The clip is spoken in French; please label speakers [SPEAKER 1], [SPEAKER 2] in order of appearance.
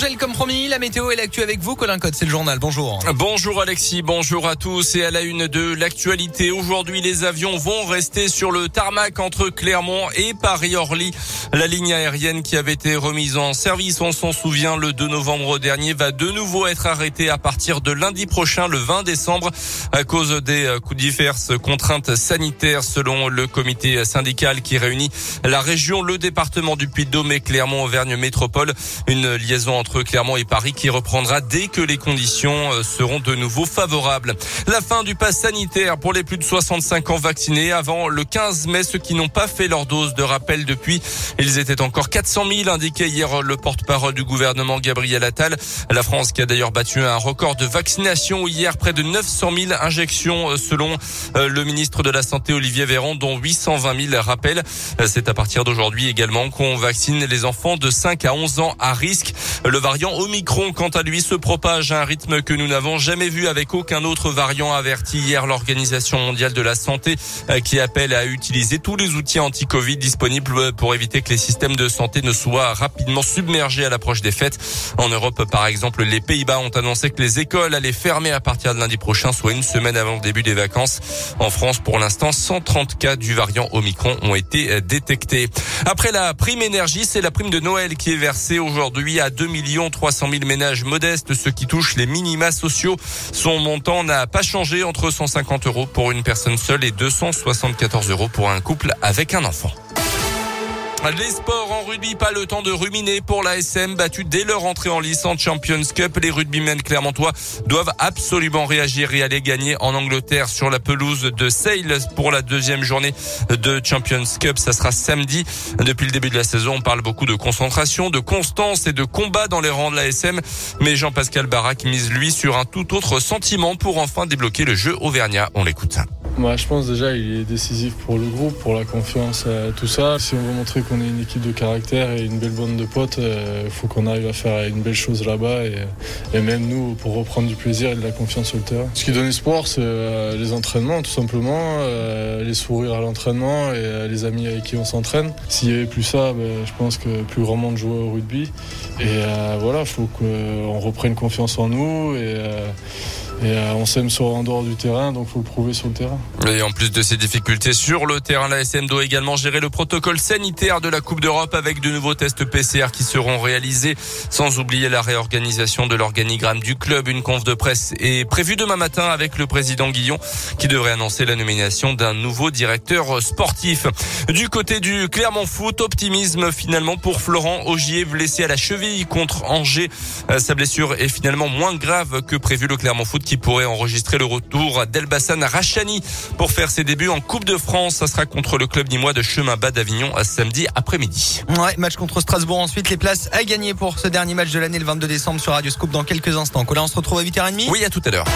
[SPEAKER 1] congèle comme promis, la météo et l'actu avec vous, Colin Code, c'est le journal. Bonjour.
[SPEAKER 2] Bonjour Alexis, bonjour à tous et à la une de l'actualité. Aujourd'hui, les avions vont rester sur le tarmac entre Clermont et Paris-Orly. La ligne aérienne qui avait été remise en service, on s'en souvient, le 2 novembre dernier, va de nouveau être arrêtée à partir de lundi prochain, le 20 décembre, à cause des diverses contraintes sanitaires selon le comité syndical qui réunit la région, le département du Puy-de-Dôme et Clermont-Auvergne Métropole. Une liaison entre Clermont et Paris qui reprendra dès que les conditions euh, seront de nouveau favorables. La fin du pass sanitaire pour les plus de 65 ans vaccinés avant le 15 mai. Ceux qui n'ont pas fait leur dose de rappel depuis, ils étaient encore 400 000, indiqué hier le porte-parole du gouvernement Gabriel Attal. La France qui a d'ailleurs battu un record de vaccination hier, près de 900 000 injections euh, selon euh, le ministre de la Santé Olivier Véran, dont 820 000 rappels. C'est à partir d'aujourd'hui également qu'on vaccine les enfants de 5 à 11 ans à risque. Variant Omicron, quant à lui, se propage à un rythme que nous n'avons jamais vu avec aucun autre variant, averti hier l'Organisation mondiale de la santé, euh, qui appelle à utiliser tous les outils anti-Covid disponibles pour éviter que les systèmes de santé ne soient rapidement submergés à l'approche des fêtes. En Europe, par exemple, les Pays-Bas ont annoncé que les écoles allaient fermer à partir de lundi prochain, soit une semaine avant le début des vacances. En France, pour l'instant, 130 cas du variant Omicron ont été détectés. Après la prime énergie, c'est la prime de Noël qui est versée aujourd'hui à 2 300 000 ménages modestes, ceux qui touchent les minima sociaux. Son montant n'a pas changé entre 150 euros pour une personne seule et 274 euros pour un couple avec un enfant. Les sports en rugby, pas le temps de ruminer pour la SM, battu dès leur entrée en lice en Champions Cup. Les rugbymen clermontois doivent absolument réagir et aller gagner en Angleterre sur la pelouse de Sale pour la deuxième journée de Champions Cup. Ça sera samedi. Depuis le début de la saison, on parle beaucoup de concentration, de constance et de combat dans les rangs de la SM. Mais Jean-Pascal Barak mise lui sur un tout autre sentiment pour enfin débloquer le jeu auvergnat. On l'écoute.
[SPEAKER 3] Moi, je pense déjà il est décisif pour le groupe, pour la confiance, euh, tout ça. Si on veut montrer qu'on est une équipe de caractère et une belle bande de potes, il euh, faut qu'on arrive à faire une belle chose là-bas et, même nous pour reprendre du plaisir et de la confiance sur le terrain. Ce qui donne espoir, c'est euh, les entraînements tout simplement, les sourires à l'entraînement et les amis avec qui on s'entraîne. S'il y avait plus ça, ben, je pense que plus grand monde jouait au rugby. Et voilà, il faut qu'on reprenne confiance en nous et et euh, on s'aime sur en dehors du terrain, donc faut le prouver sur le terrain.
[SPEAKER 2] Et en plus de ces difficultés sur le terrain, la SM doit également gérer le protocole sanitaire de la Coupe d'Europe avec de nouveaux tests PCR qui seront réalisés, sans oublier la réorganisation de l'organigramme du club. Une conf de presse est prévue demain matin avec le président Guillon qui devrait annoncer la nomination d'un nouveau directeur sportif. Du côté du Clermont Foot, optimisme finalement pour Florent Augier, blessé à la cheville contre Angers. Euh, sa blessure est finalement moins grave que prévu. Le Clermont Foot qui pourrait enregistrer le retour d'Elbassan Rachani pour faire ses débuts en Coupe de France. Ça sera contre le club nîmois de Chemin Bas d'Avignon à samedi après-midi.
[SPEAKER 1] Ouais, match contre Strasbourg ensuite. Les places à gagner pour ce dernier match de l'année le 22 décembre sur Radio Scoop dans quelques instants. Colin, on se retrouve à 8h30.
[SPEAKER 2] Oui, à tout à l'heure.